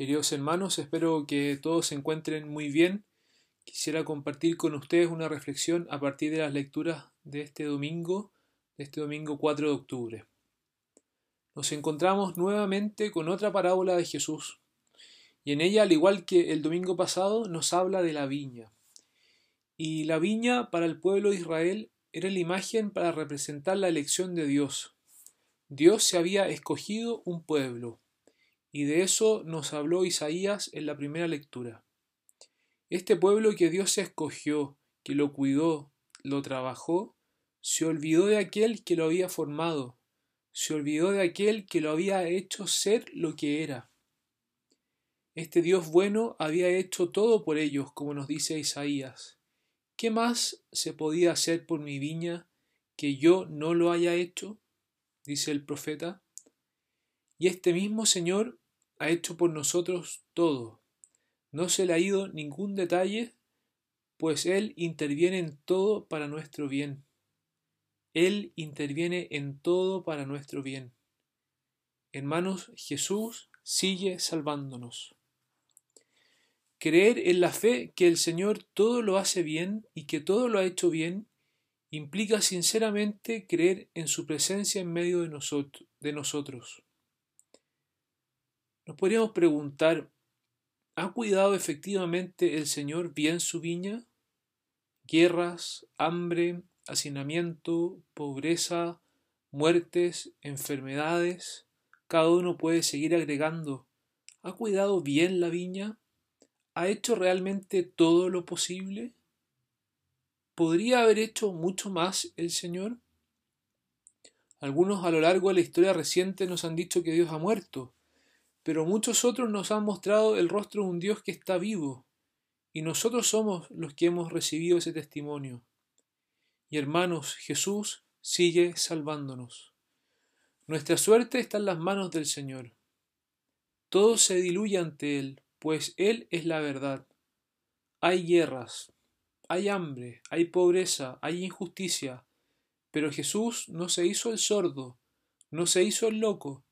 Queridos hermanos, espero que todos se encuentren muy bien. Quisiera compartir con ustedes una reflexión a partir de las lecturas de este domingo, de este domingo 4 de octubre. Nos encontramos nuevamente con otra parábola de Jesús, y en ella, al igual que el domingo pasado, nos habla de la viña. Y la viña para el pueblo de Israel era la imagen para representar la elección de Dios. Dios se había escogido un pueblo, y de eso nos habló Isaías en la primera lectura. Este pueblo que Dios escogió, que lo cuidó, lo trabajó, se olvidó de aquel que lo había formado, se olvidó de aquel que lo había hecho ser lo que era. Este Dios bueno había hecho todo por ellos, como nos dice Isaías. ¿Qué más se podía hacer por mi viña que yo no lo haya hecho? dice el profeta. Y este mismo Señor ha hecho por nosotros todo. No se le ha ido ningún detalle, pues Él interviene en todo para nuestro bien. Él interviene en todo para nuestro bien. Hermanos, Jesús sigue salvándonos. Creer en la fe que el Señor todo lo hace bien y que todo lo ha hecho bien implica sinceramente creer en su presencia en medio de. De nosotros. Nos podríamos preguntar, ¿ha cuidado efectivamente el Señor bien su viña? Guerras, hambre, hacinamiento, pobreza, muertes, enfermedades, cada uno puede seguir agregando. ¿Ha cuidado bien la viña? ¿Ha hecho realmente todo lo posible? ¿Podría haber hecho mucho más el Señor? Algunos a lo largo de la historia reciente nos han dicho que Dios ha muerto, pero muchos otros nos han mostrado el rostro de un Dios que está vivo, y nosotros somos los que hemos recibido ese testimonio. Y hermanos, Jesús sigue salvándonos. Nuestra suerte está en las manos del Señor. Todo se diluye ante Él, pues Él es la verdad. Hay guerras, hay hambre, hay pobreza, hay injusticia, pero Jesús no se hizo el sordo, no se hizo el loco,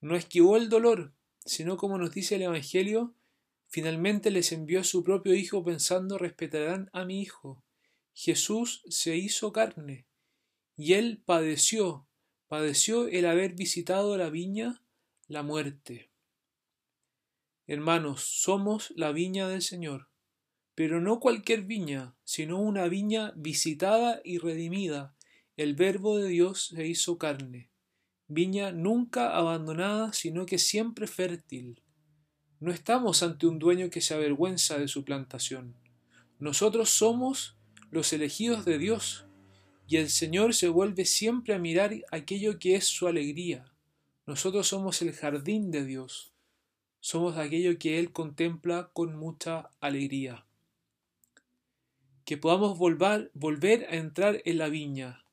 no esquivó el dolor, sino como nos dice el Evangelio, finalmente les envió a su propio Hijo pensando respetarán a mi Hijo. Jesús se hizo carne, y él padeció, padeció el haber visitado la viña, la muerte. Hermanos, somos la viña del Señor, pero no cualquier viña, sino una viña visitada y redimida. El Verbo de Dios se hizo carne viña nunca abandonada, sino que siempre fértil. No estamos ante un dueño que se avergüenza de su plantación. Nosotros somos los elegidos de Dios, y el Señor se vuelve siempre a mirar aquello que es su alegría. Nosotros somos el jardín de Dios, somos aquello que Él contempla con mucha alegría. Que podamos volver, volver a entrar en la viña,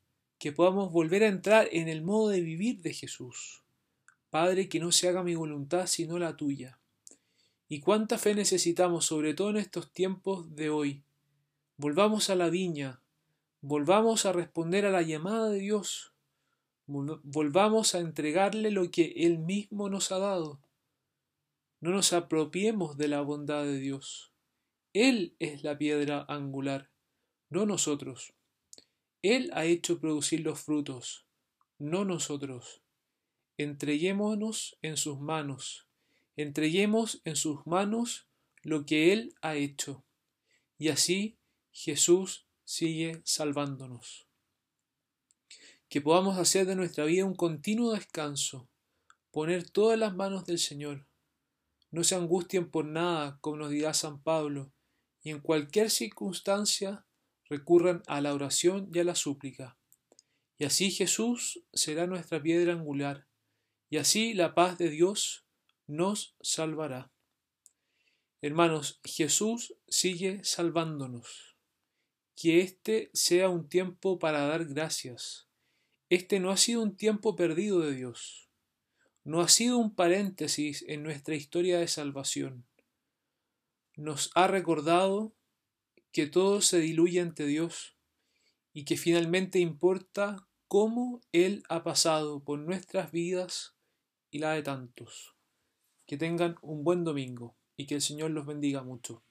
que podamos volver a entrar en el modo de vivir de Jesús. Padre, que no se haga mi voluntad sino la tuya. Y cuánta fe necesitamos, sobre todo en estos tiempos de hoy. Volvamos a la viña, volvamos a responder a la llamada de Dios, volvamos a entregarle lo que Él mismo nos ha dado. No nos apropiemos de la bondad de Dios. Él es la piedra angular, no nosotros. Él ha hecho producir los frutos, no nosotros. Entreguémonos en sus manos, entreguemos en sus manos lo que Él ha hecho. Y así Jesús sigue salvándonos. Que podamos hacer de nuestra vida un continuo descanso, poner todas las manos del Señor. No se angustien por nada, como nos dirá San Pablo, y en cualquier circunstancia recurran a la oración y a la súplica. Y así Jesús será nuestra piedra angular, y así la paz de Dios nos salvará. Hermanos, Jesús sigue salvándonos. Que este sea un tiempo para dar gracias. Este no ha sido un tiempo perdido de Dios. No ha sido un paréntesis en nuestra historia de salvación. Nos ha recordado que todo se diluye ante Dios y que finalmente importa cómo Él ha pasado por nuestras vidas y la de tantos. Que tengan un buen domingo y que el Señor los bendiga mucho.